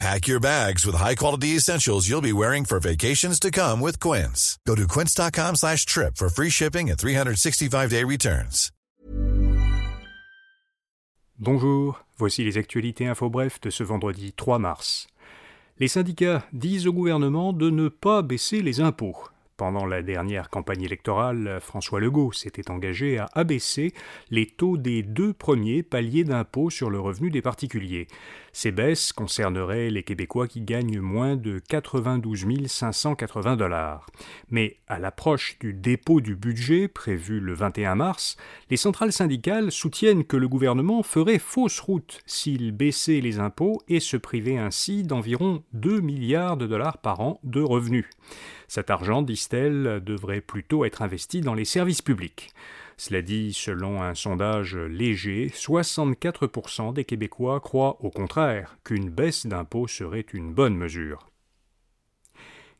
Pack your bags with high-quality essentials you'll be wearing for vacations to come with Quince. Go to quince.com slash trip for free shipping and 365-day returns. Bonjour, voici les actualités info bref de ce vendredi 3 mars. Les syndicats disent au gouvernement de ne pas baisser les impôts. Pendant la dernière campagne électorale, François Legault s'était engagé à abaisser les taux des deux premiers paliers d'impôt sur le revenu des particuliers. Ces baisses concerneraient les Québécois qui gagnent moins de 92 580 dollars. Mais à l'approche du dépôt du budget prévu le 21 mars, les centrales syndicales soutiennent que le gouvernement ferait fausse route s'il baissait les impôts et se privait ainsi d'environ 2 milliards de dollars par an de revenus. Cet argent, disent-elles, devrait plutôt être investi dans les services publics. Cela dit, selon un sondage léger, 64% des Québécois croient au contraire qu'une baisse d'impôts serait une bonne mesure.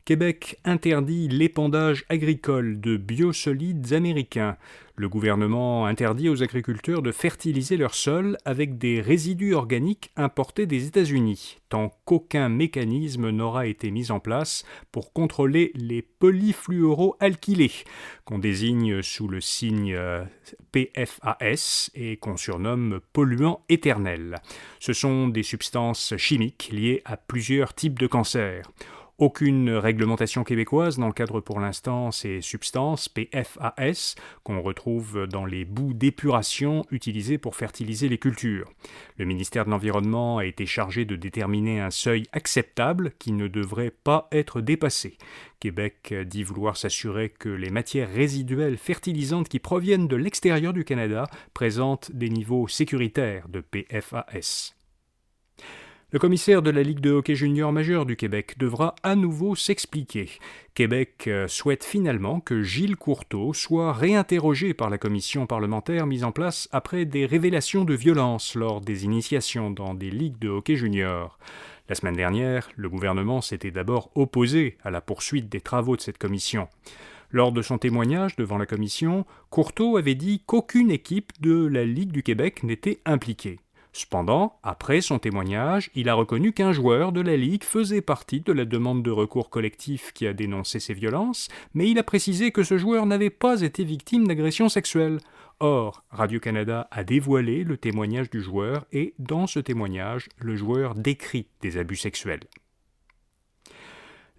Québec interdit l'épandage agricole de biosolides américains. Le gouvernement interdit aux agriculteurs de fertiliser leur sol avec des résidus organiques importés des États-Unis, tant qu'aucun mécanisme n'aura été mis en place pour contrôler les polyfluoroalkylés, qu'on désigne sous le signe euh, PFAS et qu'on surnomme polluants éternels. Ce sont des substances chimiques liées à plusieurs types de cancers. Aucune réglementation québécoise n'encadre pour l'instant ces substances PFAS qu'on retrouve dans les boues d'épuration utilisées pour fertiliser les cultures. Le ministère de l'Environnement a été chargé de déterminer un seuil acceptable qui ne devrait pas être dépassé. Québec dit vouloir s'assurer que les matières résiduelles fertilisantes qui proviennent de l'extérieur du Canada présentent des niveaux sécuritaires de PFAS. Le commissaire de la Ligue de hockey junior majeur du Québec devra à nouveau s'expliquer. Québec euh, souhaite finalement que Gilles Courteau soit réinterrogé par la commission parlementaire mise en place après des révélations de violence lors des initiations dans des ligues de hockey junior. La semaine dernière, le gouvernement s'était d'abord opposé à la poursuite des travaux de cette commission. Lors de son témoignage devant la commission, Courteau avait dit qu'aucune équipe de la Ligue du Québec n'était impliquée. Cependant, après son témoignage, il a reconnu qu'un joueur de la Ligue faisait partie de la demande de recours collectif qui a dénoncé ces violences, mais il a précisé que ce joueur n'avait pas été victime d'agression sexuelle. Or, Radio-Canada a dévoilé le témoignage du joueur et, dans ce témoignage, le joueur décrit des abus sexuels.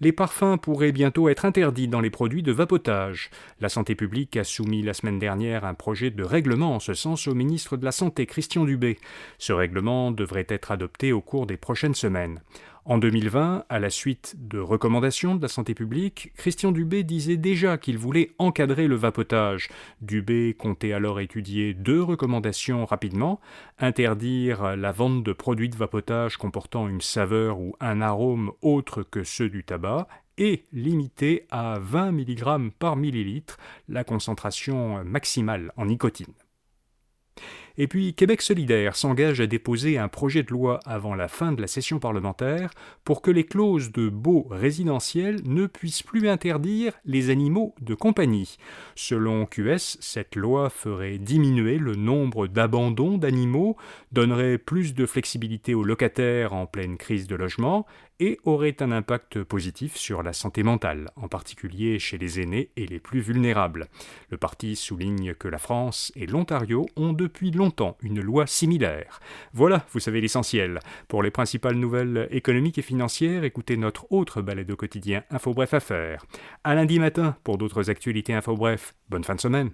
Les parfums pourraient bientôt être interdits dans les produits de vapotage. La santé publique a soumis la semaine dernière un projet de règlement en ce sens au ministre de la Santé Christian Dubé. Ce règlement devrait être adopté au cours des prochaines semaines. En 2020, à la suite de recommandations de la santé publique, Christian Dubé disait déjà qu'il voulait encadrer le vapotage. Dubé comptait alors étudier deux recommandations rapidement interdire la vente de produits de vapotage comportant une saveur ou un arôme autre que ceux du tabac et limiter à 20 mg par millilitre la concentration maximale en nicotine. Et puis Québec solidaire s'engage à déposer un projet de loi avant la fin de la session parlementaire pour que les clauses de baux résidentiels ne puissent plus interdire les animaux de compagnie. Selon QS, cette loi ferait diminuer le nombre d'abandons d'animaux, donnerait plus de flexibilité aux locataires en pleine crise de logement et aurait un impact positif sur la santé mentale, en particulier chez les aînés et les plus vulnérables. Le parti souligne que la France et l'Ontario ont depuis longtemps une loi similaire. Voilà, vous savez l'essentiel. Pour les principales nouvelles économiques et financières, écoutez notre autre balade au quotidien Info Bref Affaires. À lundi matin pour d'autres actualités Info Bref. Bonne fin de semaine.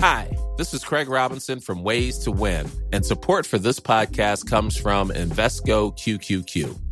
Hi, this is Craig Robinson from Ways to Win, and support for this podcast comes from Invesco QQQ.